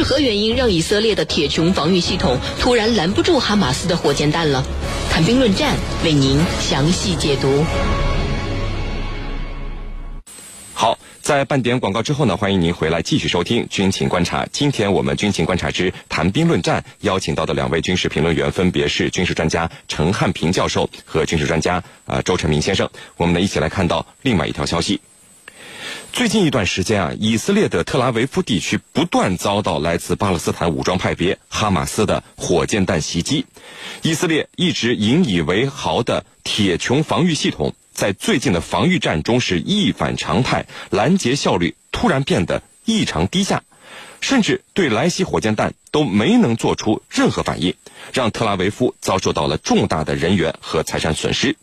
是何原因让以色列的铁穹防御系统突然拦不住哈马斯的火箭弹了？谈兵论战，为您详细解读。好，在半点广告之后呢，欢迎您回来继续收听《军情观察》。今天我们《军情观察之谈兵论战》邀请到的两位军事评论员分别是军事专家陈汉平教授和军事专家啊周成明先生。我们呢一起来看到另外一条消息。最近一段时间啊，以色列的特拉维夫地区不断遭到来自巴勒斯坦武装派别哈马斯的火箭弹袭击。以色列一直引以为豪的铁穹防御系统，在最近的防御战中是一反常态，拦截效率突然变得异常低下，甚至对来袭火箭弹都没能做出任何反应，让特拉维夫遭受到了重大的人员和财产损失。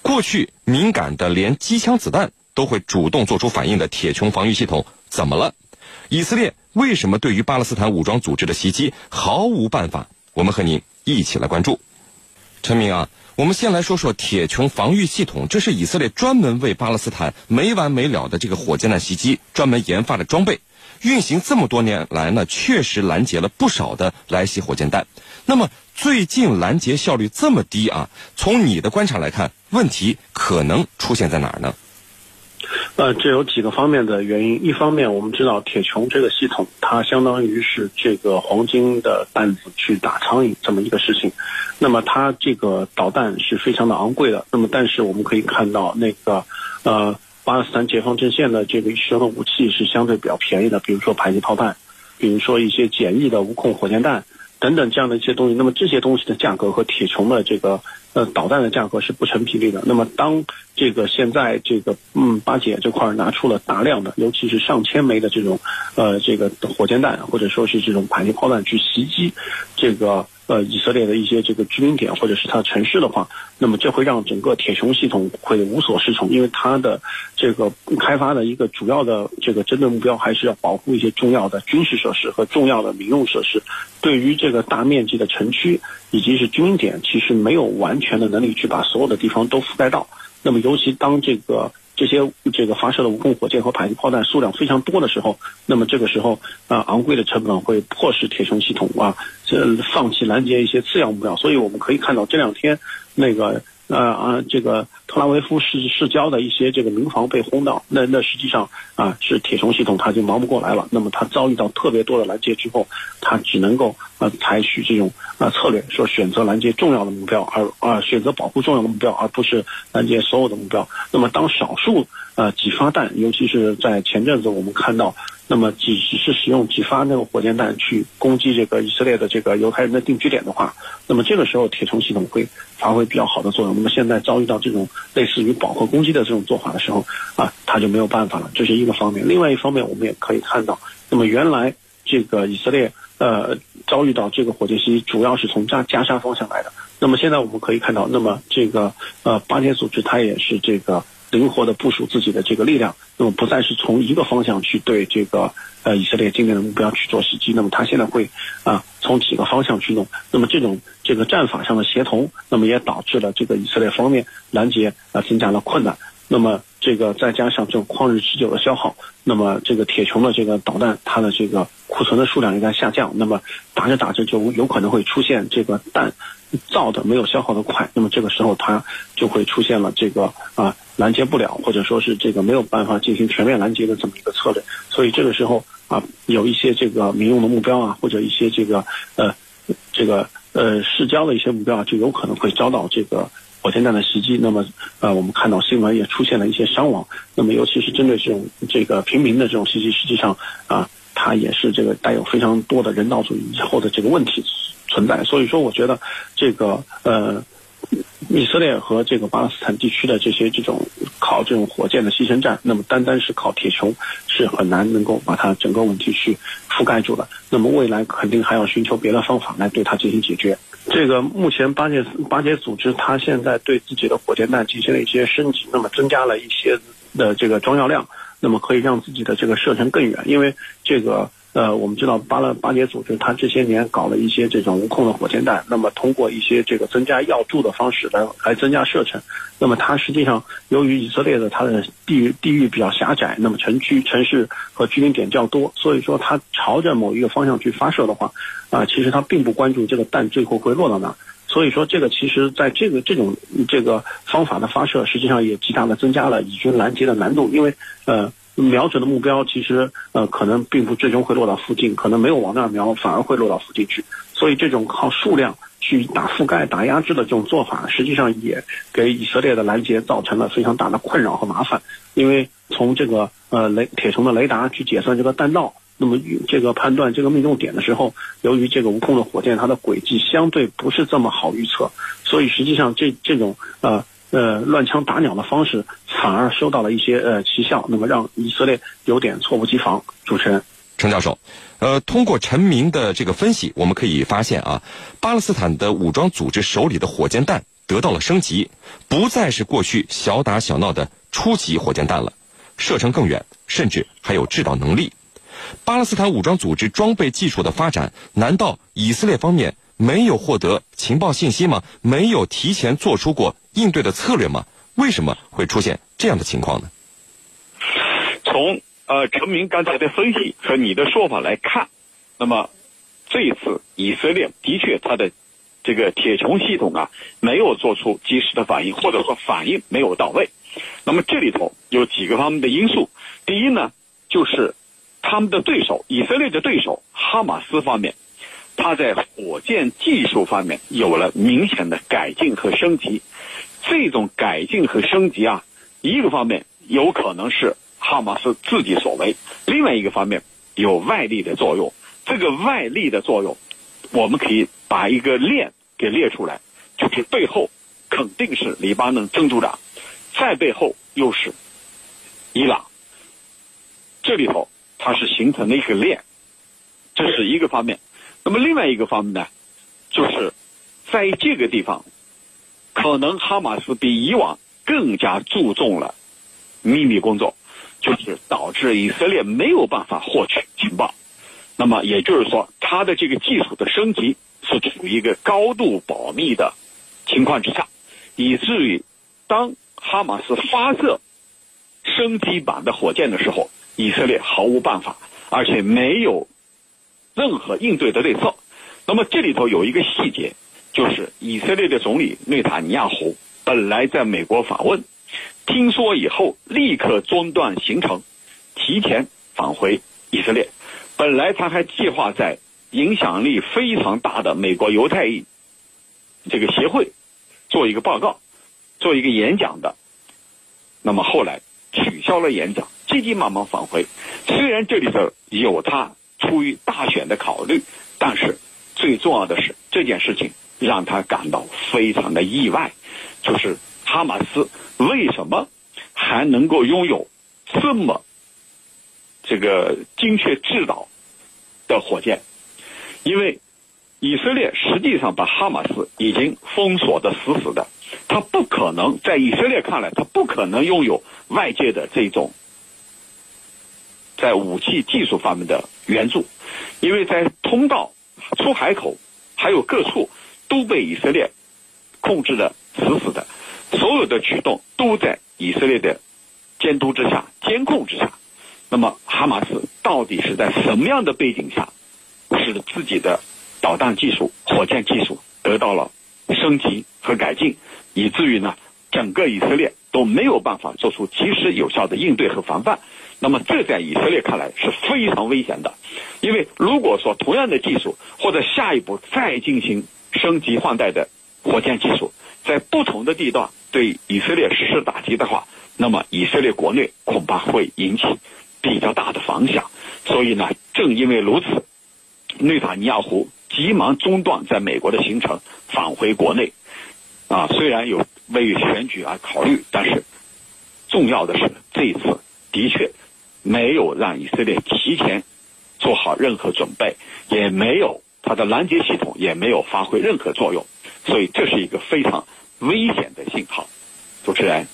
过去敏感的连机枪子弹。都会主动做出反应的铁穹防御系统怎么了？以色列为什么对于巴勒斯坦武装组织的袭击毫无办法？我们和您一起来关注。陈明啊，我们先来说说铁穹防御系统，这是以色列专门为巴勒斯坦没完没了的这个火箭弹袭击专门研发的装备，运行这么多年来呢，确实拦截了不少的来袭火箭弹。那么最近拦截效率这么低啊？从你的观察来看，问题可能出现在哪儿呢？呃，这有几个方面的原因。一方面，我们知道铁穹这个系统，它相当于是这个黄金的弹子去打苍蝇这么一个事情。那么它这个导弹是非常的昂贵的。那么但是我们可以看到，那个呃巴勒斯坦解放阵线的这个使用的武器是相对比较便宜的，比如说迫击炮弹，比如说一些简易的无控火箭弹等等这样的一些东西。那么这些东西的价格和铁穹的这个。呃，导弹的价格是不成比例的。那么，当这个现在这个嗯，巴解这块拿出了大量的，尤其是上千枚的这种呃，这个火箭弹或者说是这种迫击炮弹去袭击这个呃以色列的一些这个居民点或者是它的城市的话，那么这会让整个铁穹系统会无所适从，因为它的这个开发的一个主要的这个针对目标还是要保护一些重要的军事设施和重要的民用设施。对于这个大面积的城区以及是居民点，其实没有完全的能力去把所有的地方都覆盖到。那么，尤其当这个这些这个发射的无控火箭和迫击炮弹数量非常多的时候，那么这个时候啊，昂贵的成本会迫使铁穹系统啊，这放弃拦截一些次要目标。所以我们可以看到这两天那个。呃啊，这个特拉维夫市市郊的一些这个民房被轰到，那那实际上啊是铁穹系统它就忙不过来了。那么它遭遇到特别多的拦截之后，它只能够呃采取这种啊策略，说选择拦截重要的目标，而啊选择保护重要的目标，而不是拦截所有的目标。那么当少数呃几发弹，尤其是在前阵子我们看到。那么，只只是使用几发那个火箭弹去攻击这个以色列的这个犹太人的定居点的话，那么这个时候铁穹系统会发挥比较好的作用。那么现在遭遇到这种类似于饱和攻击的这种做法的时候，啊，他就没有办法了。这是一个方面。另外一方面，我们也可以看到，那么原来这个以色列呃遭遇到这个火箭袭击，主要是从加加沙方向来的。那么现在我们可以看到，那么这个呃巴铁组织它也是这个。灵活的部署自己的这个力量，那么不再是从一个方向去对这个呃以色列境内的目标去做袭击，那么他现在会啊从几个方向去弄，那么这种这个战法上的协同，那么也导致了这个以色列方面拦截啊增加了困难，那么这个再加上这种旷日持久的消耗，那么这个铁穹的这个导弹它的这个库存的数量也在下降，那么打着打着就有可能会出现这个弹造的没有消耗的快，那么这个时候它就会出现了这个啊。拦截不了，或者说是这个没有办法进行全面拦截的这么一个策略，所以这个时候啊，有一些这个民用的目标啊，或者一些这个呃这个呃市郊的一些目标啊，就有可能会遭到这个火箭弹的袭击。那么呃，我们看到新闻也出现了一些伤亡。那么尤其是针对这种这个平民的这种袭击，实际上啊，它也是这个带有非常多的人道主义以后的这个问题存在。所以说，我觉得这个呃。以色列和这个巴勒斯坦地区的这些这种靠这种火箭的牺牲战，那么单单是靠铁穹是很难能够把它整个问题去覆盖住的。那么未来肯定还要寻求别的方法来对它进行解决。这个目前巴解巴解组织它现在对自己的火箭弹进行了一些升级，那么增加了一些的这个装药量，那么可以让自己的这个射程更远。因为这个呃，我们知道巴勒巴结组织它这些年搞了一些这种无控的火箭弹，那么通过一些这个增加药柱的方式来来增加射程。那么它实际上由于以色列的它的地域地域比较狭窄，那么城区城市和居民点较多，所以说它朝着某一个方向去发射的话，啊，其实它并不关注这个弹最后会落到哪。所以说这个其实在这个这种这个方法的发射，实际上也极大的增加了以军拦截的难度，因为呃。瞄准的目标其实呃可能并不最终会落到附近，可能没有往那儿瞄，反而会落到附近去。所以这种靠数量去打覆盖、打压制的这种做法，实际上也给以色列的拦截造成了非常大的困扰和麻烦。因为从这个呃雷铁穹的雷达去解算这个弹道，那么这个判断这个命中点的时候，由于这个无控的火箭它的轨迹相对不是这么好预测，所以实际上这这种呃。呃，乱枪打鸟的方式反而收到了一些呃奇效，那么让以色列有点猝不及防。主持人，陈教授，呃，通过陈明的这个分析，我们可以发现啊，巴勒斯坦的武装组织手里的火箭弹得到了升级，不再是过去小打小闹的初级火箭弹了，射程更远，甚至还有制导能力。巴勒斯坦武装组织装备技术的发展，难道以色列方面没有获得情报信息吗？没有提前做出过？应对的策略吗？为什么会出现这样的情况呢？从呃陈明刚才的分析和你的说法来看，那么这一次以色列的确它的这个铁穹系统啊没有做出及时的反应，或者说反应没有到位。那么这里头有几个方面的因素。第一呢，就是他们的对手以色列的对手哈马斯方面，他在火箭技术方面有了明显的改进和升级。这种改进和升级啊，一个方面有可能是哈马斯自己所为，另外一个方面有外力的作用。这个外力的作用，我们可以把一个链给列出来，就是背后肯定是黎巴嫩真主党，再背后又是伊朗。这里头它是形成了一个链，这是一个方面。那么另外一个方面呢，就是在这个地方。可能哈马斯比以往更加注重了秘密工作，就是导致以色列没有办法获取情报。那么也就是说，它的这个技术的升级是处于一个高度保密的情况之下，以至于当哈马斯发射升级版的火箭的时候，以色列毫无办法，而且没有任何应对的对策。那么这里头有一个细节。就是以色列的总理内塔尼亚胡本来在美国访问，听说以后立刻中断行程，提前返回以色列。本来他还计划在影响力非常大的美国犹太裔这个协会做一个报告，做一个演讲的。那么后来取消了演讲，急急忙忙返回。虽然这里头有他出于大选的考虑，但是最重要的是这件事情。让他感到非常的意外，就是哈马斯为什么还能够拥有这么这个精确制导的火箭？因为以色列实际上把哈马斯已经封锁的死死的，他不可能在以色列看来，他不可能拥有外界的这种在武器技术方面的援助，因为在通道、出海口还有各处。都被以色列控制的死死的，所有的举动都在以色列的监督之下、监控之下。那么，哈马斯到底是在什么样的背景下，使自己的导弹技术、火箭技术得到了升级和改进，以至于呢，整个以色列都没有办法做出及时有效的应对和防范？那么，这在以色列看来是非常危险的，因为如果说同样的技术或者下一步再进行。升级换代的火箭技术，在不同的地段对以色列实施打击的话，那么以色列国内恐怕会引起比较大的反响。所以呢，正因为如此，内塔尼亚胡急忙中断在美国的行程，返回国内。啊，虽然有为选举而考虑，但是重要的是这一次的确没有让以色列提前做好任何准备，也没有。它的拦截系统也没有发挥任何作用，所以这是一个非常危险的信号。主持人，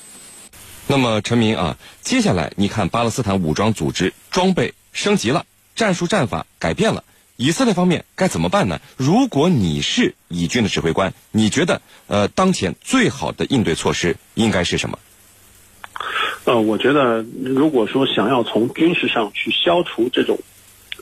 那么陈明啊，接下来你看巴勒斯坦武装组织装备升级了，战术战法改变了，以色列方面该怎么办呢？如果你是以军的指挥官，你觉得呃，当前最好的应对措施应该是什么？呃，我觉得如果说想要从军事上去消除这种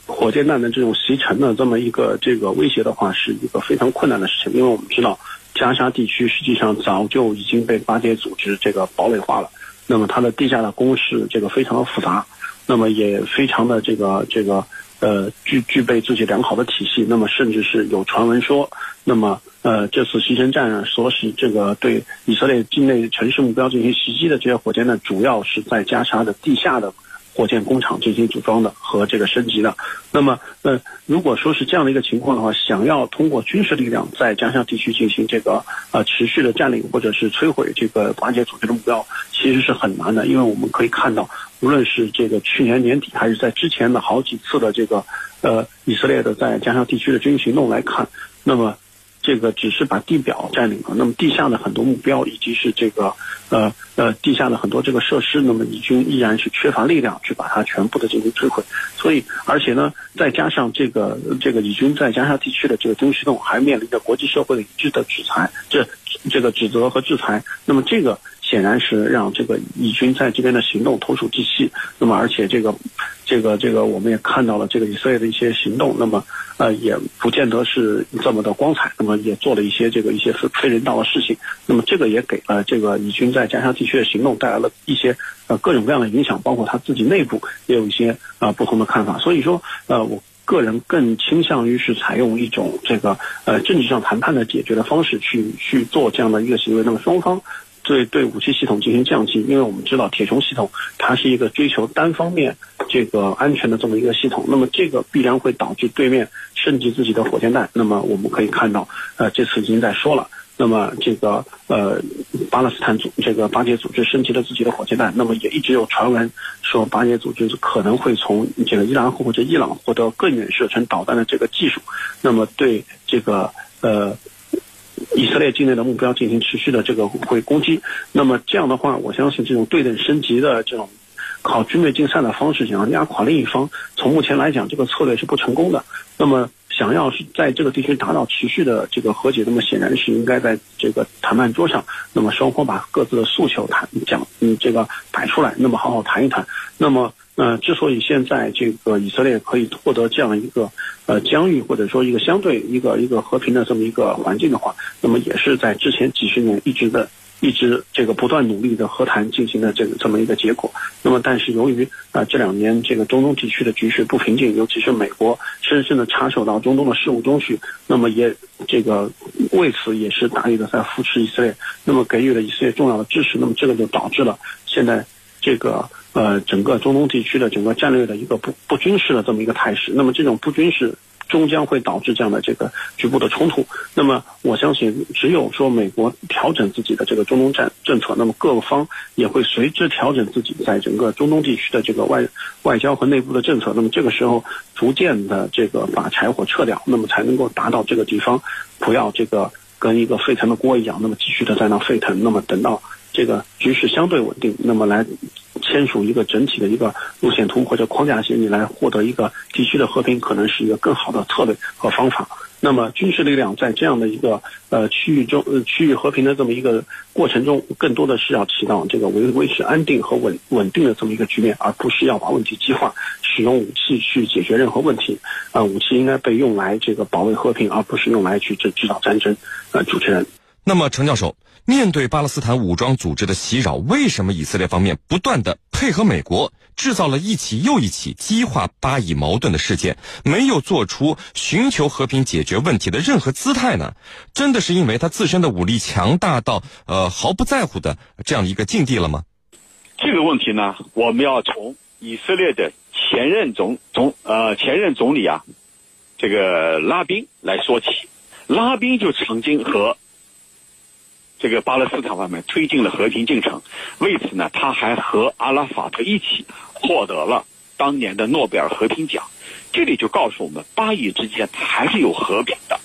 火箭弹的这种袭城的这么一个这个威胁的话，是一个非常困难的事情，因为我们知道加沙地区实际上早就已经被巴解组织这个堡垒化了，那么它的地下的攻势这个非常的复杂，那么也非常的这个这个。呃，具具备自己良好的体系，那么甚至是有传闻说，那么呃这次西城战所使这个对以色列境内城市目标进行袭击的这些火箭呢，主要是在加沙的地下的。火箭工厂进行组装的和这个升级的，那么呃，如果说是这样的一个情况的话，想要通过军事力量在加沙地区进行这个呃持续的占领或者是摧毁这个巴解组织的目标，其实是很难的，因为我们可以看到，无论是这个去年年底还是在之前的好几次的这个呃以色列的在加沙地区的军事行动来看，那么。这个只是把地表占领了，那么地下的很多目标以及是这个呃呃地下的很多这个设施，那么以军依然是缺乏力量去把它全部的进行摧毁。所以，而且呢，再加上这个这个以军在加沙地区的这个军事动，还面临着国际社会的一致的制裁，这这个指责和制裁。那么这个。显然是让这个以军在这边的行动投鼠忌器。那么，而且这个，这个，这个，我们也看到了这个以色列的一些行动。那么，呃，也不见得是这么的光彩。那么，也做了一些这个一些非非人道的事情。那么，这个也给了这个以军在加沙地区的行动带来了一些呃各种各样的影响，包括他自己内部也有一些啊不同的看法。所以说，呃，我个人更倾向于是采用一种这个呃政治上谈判的解决的方式去去做这样的一个行为。那么，双方。对对武器系统进行降级，因为我们知道铁穹系统它是一个追求单方面这个安全的这么一个系统，那么这个必然会导致对面升级自己的火箭弹。那么我们可以看到，呃，这次已经在说了，那么这个呃巴勒斯坦组这个巴解组织升级了自己的火箭弹，那么也一直有传闻说巴解组织可能会从这个伊拉克或者伊朗获得更远射程导弹的这个技术，那么对这个呃。以色列境内的目标进行持续的这个会攻击，那么这样的话，我相信这种对等升级的这种靠军备竞赛的方式，想要压垮另一方，从目前来讲，这个策略是不成功的。那么，想要是在这个地区达到持续的这个和解，那么显然是应该在这个谈判桌上，那么双方把各自的诉求谈讲，嗯，这个摆出来，那么好好谈一谈。那么。呃，之所以现在这个以色列可以获得这样一个呃疆域或者说一个相对一个一个和平的这么一个环境的话，那么也是在之前几十年一直的一直这个不断努力的和谈进行的这个这么一个结果。那么，但是由于啊这两年这个中东地区的局势不平静，尤其是美国深深的插手到中东的事务中去，那么也这个为此也是大力的在扶持以色列，那么给予了以色列重要的支持。那么这个就导致了现在这个。呃，整个中东地区的整个战略的一个不不军事的这么一个态势，那么这种不军事终将会导致这样的这个局部的冲突。那么我相信，只有说美国调整自己的这个中东战政策，那么各方也会随之调整自己在整个中东地区的这个外外交和内部的政策。那么这个时候，逐渐的这个把柴火撤掉，那么才能够达到这个地方不要这个跟一个沸腾的锅一样，那么继续的在那沸腾。那么等到这个局势相对稳定，那么来。签署一个整体的一个路线图或者框架协议来获得一个地区的和平，可能是一个更好的策略和方法。那么军事力量在这样的一个呃区域中，呃区域和平的这么一个过程中，更多的是要起到这个维维持安定和稳稳定的这么一个局面，而不是要把问题激化，使用武器去解决任何问题。啊，武器应该被用来这个保卫和平，而不是用来去制制造战争。呃，主持人。那么，程教授。面对巴勒斯坦武装组织的袭扰，为什么以色列方面不断的配合美国，制造了一起又一起激化巴以矛盾的事件，没有做出寻求和平解决问题的任何姿态呢？真的是因为他自身的武力强大到呃毫不在乎的这样一个境地了吗？这个问题呢，我们要从以色列的前任总总呃前任总理啊，这个拉宾来说起，拉宾就曾经和。这个巴勒斯坦方面推进了和平进程，为此呢，他还和阿拉法特一起获得了当年的诺贝尔和平奖。这里就告诉我们，巴以之间它还是有和平的，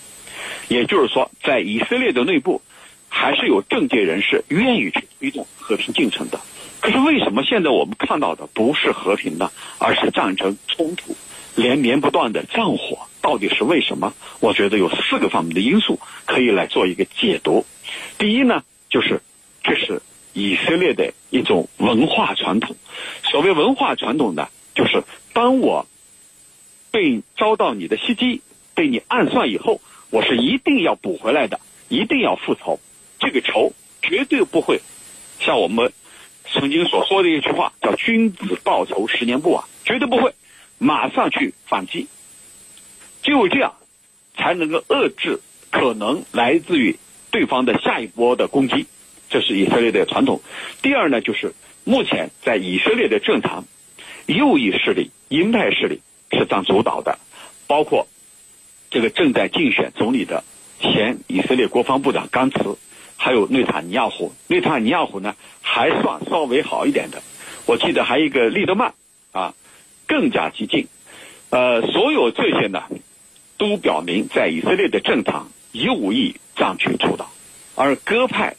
也就是说，在以色列的内部，还是有政界人士愿意去推动和平进程的。可是为什么现在我们看到的不是和平呢，而是战争冲突？连绵不断的战火到底是为什么？我觉得有四个方面的因素可以来做一个解读。第一呢，就是这是以色列的一种文化传统。所谓文化传统呢，就是当我被遭到你的袭击、被你暗算以后，我是一定要补回来的，一定要复仇。这个仇绝对不会像我们曾经所说的一句话叫“君子报仇，十年不晚”，绝对不会马上去反击。只有这样，才能够遏制可能来自于对方的下一波的攻击。这是以色列的传统。第二呢，就是目前在以色列的政坛，右翼势力、鹰派势力是占主导的，包括这个正在竞选总理的前以色列国防部长甘茨。还有内塔尼亚胡，内塔尼亚胡呢还算稍微好一点的。我记得还有一个利德曼啊，更加激进。呃，所有这些呢，都表明在以色列的政坛右翼占据主导，而鸽派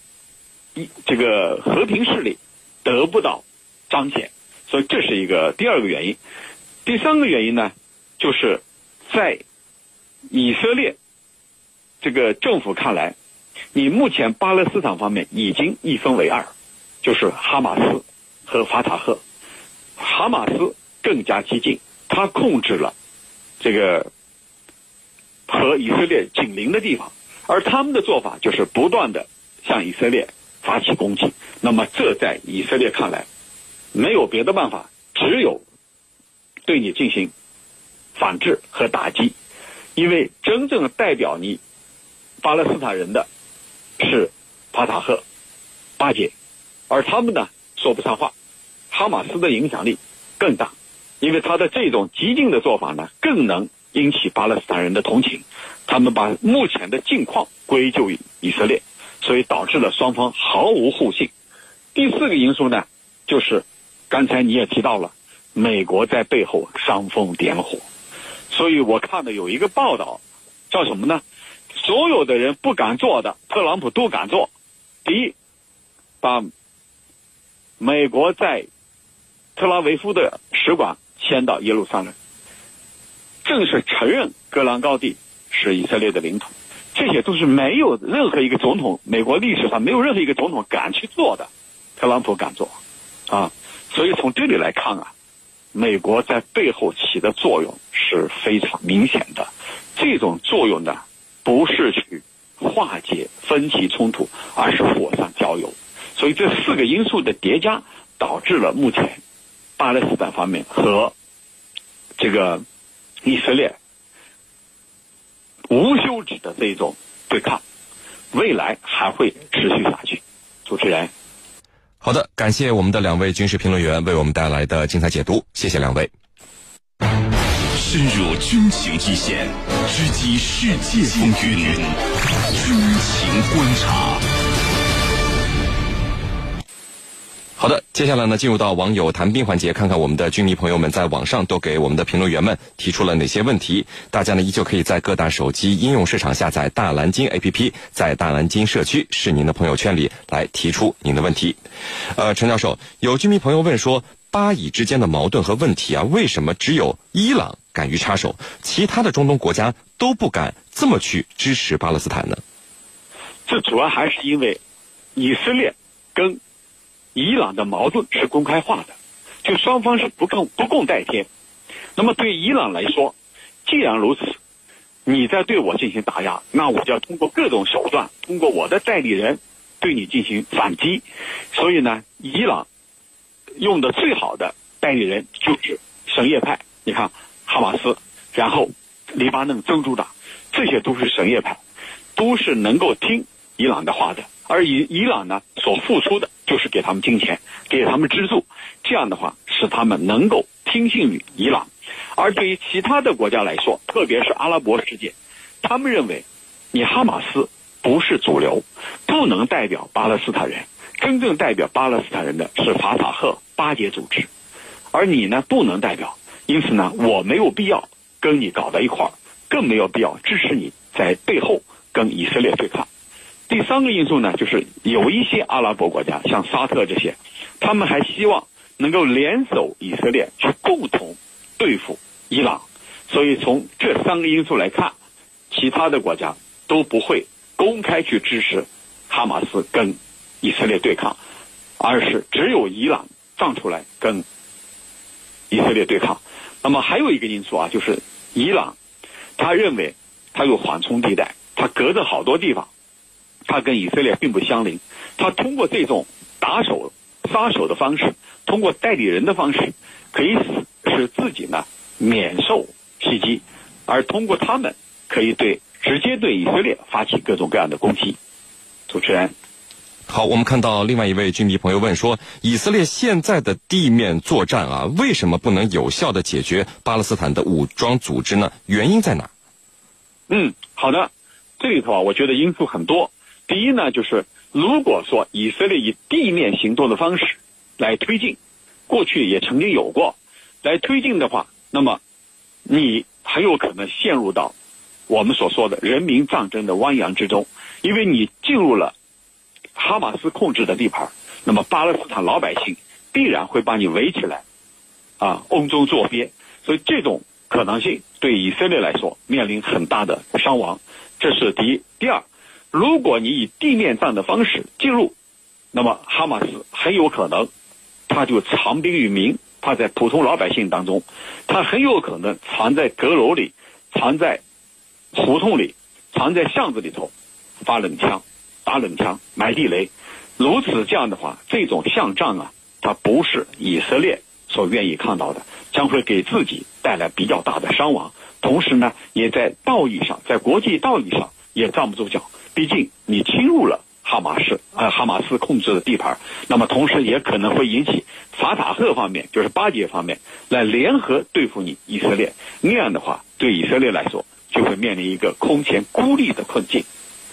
一这个和平势力得不到彰显，所以这是一个第二个原因。第三个原因呢，就是在以色列这个政府看来。你目前巴勒斯坦方面已经一分为二，就是哈马斯和法塔赫。哈马斯更加激进，他控制了这个和以色列紧邻的地方，而他们的做法就是不断的向以色列发起攻击。那么这在以色列看来没有别的办法，只有对你进行反制和打击，因为真正代表你巴勒斯坦人的。是法塔赫、巴解，而他们呢说不上话。哈马斯的影响力更大，因为他的这种激进的做法呢，更能引起巴勒斯坦人的同情。他们把目前的境况归咎于以色列，所以导致了双方毫无互信。第四个因素呢，就是刚才你也提到了，美国在背后煽风点火。所以我看的有一个报道，叫什么呢？所有的人不敢做的，特朗普都敢做。第一，把美国在特拉维夫的使馆迁到耶路撒冷，正式承认戈兰高地是以色列的领土。这些都是没有任何一个总统，美国历史上没有任何一个总统敢去做的，特朗普敢做，啊，所以从这里来看啊，美国在背后起的作用是非常明显的。这种作用呢？不是去化解分歧冲突，而是火上浇油。所以这四个因素的叠加，导致了目前巴勒斯坦方面和这个以色列无休止的这种对抗，未来还会持续下去。主持人，好的，感谢我们的两位军事评论员为我们带来的精彩解读，谢谢两位。深入军情一线，直击世界风云，军情观察。好的，接下来呢，进入到网友谈兵环节，看看我们的军迷朋友们在网上都给我们的评论员们提出了哪些问题。大家呢，依旧可以在各大手机应用市场下载大蓝鲸 APP，在大蓝鲸社区是您的朋友圈里来提出您的问题。呃，陈教授，有军迷朋友问说。巴以之间的矛盾和问题啊，为什么只有伊朗敢于插手，其他的中东国家都不敢这么去支持巴勒斯坦呢？这主要还是因为以色列跟伊朗的矛盾是公开化的，就双方是不共不共戴天。那么对伊朗来说，既然如此，你在对我进行打压，那我就要通过各种手段，通过我的代理人对你进行反击。所以呢，伊朗。用的最好的代理人就是什叶派，你看哈马斯，然后黎巴嫩真主党，这些都是什叶派，都是能够听伊朗的话的。而伊伊朗呢，所付出的就是给他们金钱，给他们资助，这样的话使他们能够听信于伊朗。而对于其他的国家来说，特别是阿拉伯世界，他们认为你哈马斯不是主流，不能代表巴勒斯坦人。真正代表巴勒斯坦人的是法塔赫巴结组织，而你呢不能代表，因此呢我没有必要跟你搞在一块儿，更没有必要支持你在背后跟以色列对抗。第三个因素呢，就是有一些阿拉伯国家，像沙特这些，他们还希望能够联手以色列去共同对付伊朗，所以从这三个因素来看，其他的国家都不会公开去支持哈马斯跟以色列对抗，而是只有伊朗站出来跟以色列对抗。那么还有一个因素啊，就是伊朗，他认为他有缓冲地带，他隔着好多地方，他跟以色列并不相邻，他通过这种打手、杀手的方式，通过代理人的方式，可以使使自己呢免受袭击，而通过他们可以对直接对以色列发起各种各样的攻击。主持人。好，我们看到另外一位军迷朋友问说，以色列现在的地面作战啊，为什么不能有效的解决巴勒斯坦的武装组织呢？原因在哪？嗯，好的，这里头啊，我觉得因素很多。第一呢，就是如果说以色列以地面行动的方式来推进，过去也曾经有过，来推进的话，那么你很有可能陷入到我们所说的人民战争的汪洋之中，因为你进入了。哈马斯控制的地盘，那么巴勒斯坦老百姓必然会把你围起来，啊，瓮中捉鳖。所以这种可能性对以色列来说面临很大的伤亡，这是第一。第二，如果你以地面战的方式进入，那么哈马斯很有可能他就藏兵于民，他在普通老百姓当中，他很有可能藏在阁楼里，藏在胡同里，藏在巷子里头发冷枪。打冷枪、埋地雷，如此这样的话，这种巷战啊，它不是以色列所愿意看到的，将会给自己带来比较大的伤亡。同时呢，也在道义上，在国际道义上也站不住脚。毕竟你侵入了哈马斯啊，哈马斯控制的地盘，那么同时也可能会引起法塔赫方面，就是巴结方面来联合对付你以色列。那样的话，对以色列来说就会面临一个空前孤立的困境。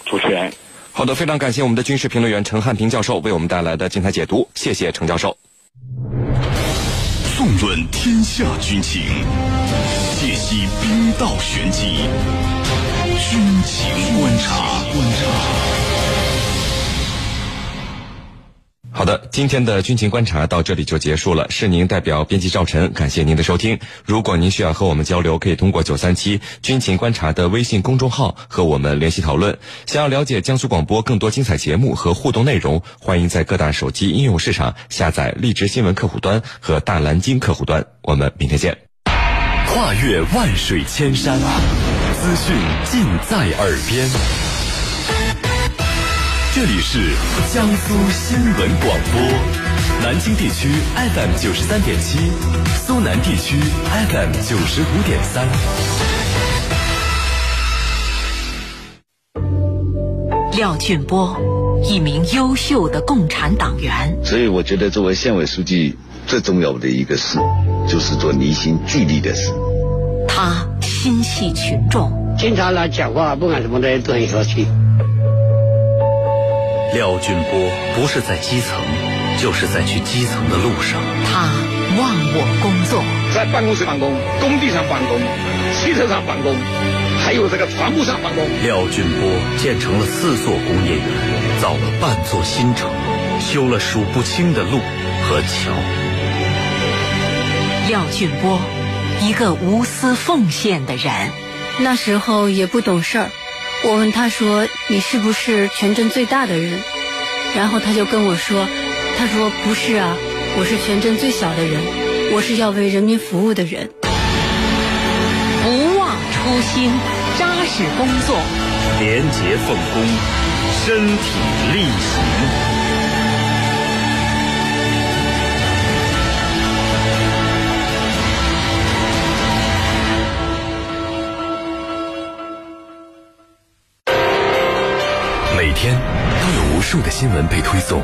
主持人。好的，非常感谢我们的军事评论员陈汉平教授为我们带来的精彩解读，谢谢陈教授。纵论天下军情，解析兵道玄机，军情观察。观察好的，今天的军情观察到这里就结束了。是您代表编辑赵晨，感谢您的收听。如果您需要和我们交流，可以通过九三七军情观察的微信公众号和我们联系讨论。想要了解江苏广播更多精彩节目和互动内容，欢迎在各大手机应用市场下载荔枝新闻客户端和大蓝鲸客户端。我们明天见。跨越万水千山，资讯尽在耳边。这里是江苏新闻广播，南京地区 FM 九十三点七，苏南地区 FM 九十五点三。廖俊波，一名优秀的共产党员。所以我觉得，作为县委书记，最重要的一个事，就是做离心聚力的事。他心系群众，经常来讲话，不管什么的都很和气。廖俊波不是在基层，就是在去基层的路上。他忘我工作，在办公室办公，工地上办公，汽车上办公，还有这个船坞上办公。廖俊波建成了四座工业园，造了半座新城，修了数不清的路和桥。廖俊波，一个无私奉献的人。那时候也不懂事儿。我问他说：“你是不是全镇最大的人？”然后他就跟我说：“他说不是啊，我是全镇最小的人，我是要为人民服务的人。”不忘初心，扎实工作，廉洁奉公，身体力行。天都有无数的新闻被推送，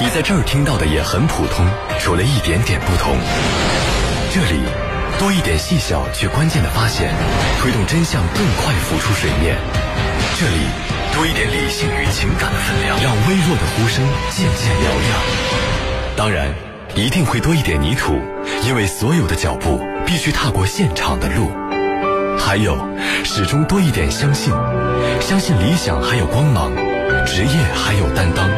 你在这儿听到的也很普通，除了一点点不同。这里多一点细小却关键的发现，推动真相更快浮出水面。这里多一点理性与情感的分量，让微弱的呼声渐渐嘹亮。当然，一定会多一点泥土，因为所有的脚步必须踏过现场的路。还有，始终多一点相信，相信理想还有光芒，职业还有担当，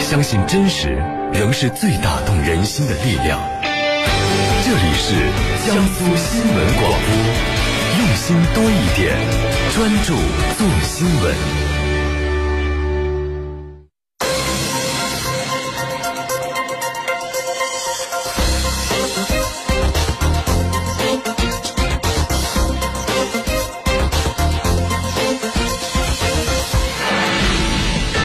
相信真实仍是最打动人心的力量。这里是江苏新闻广播。用心多一点，专注做新闻。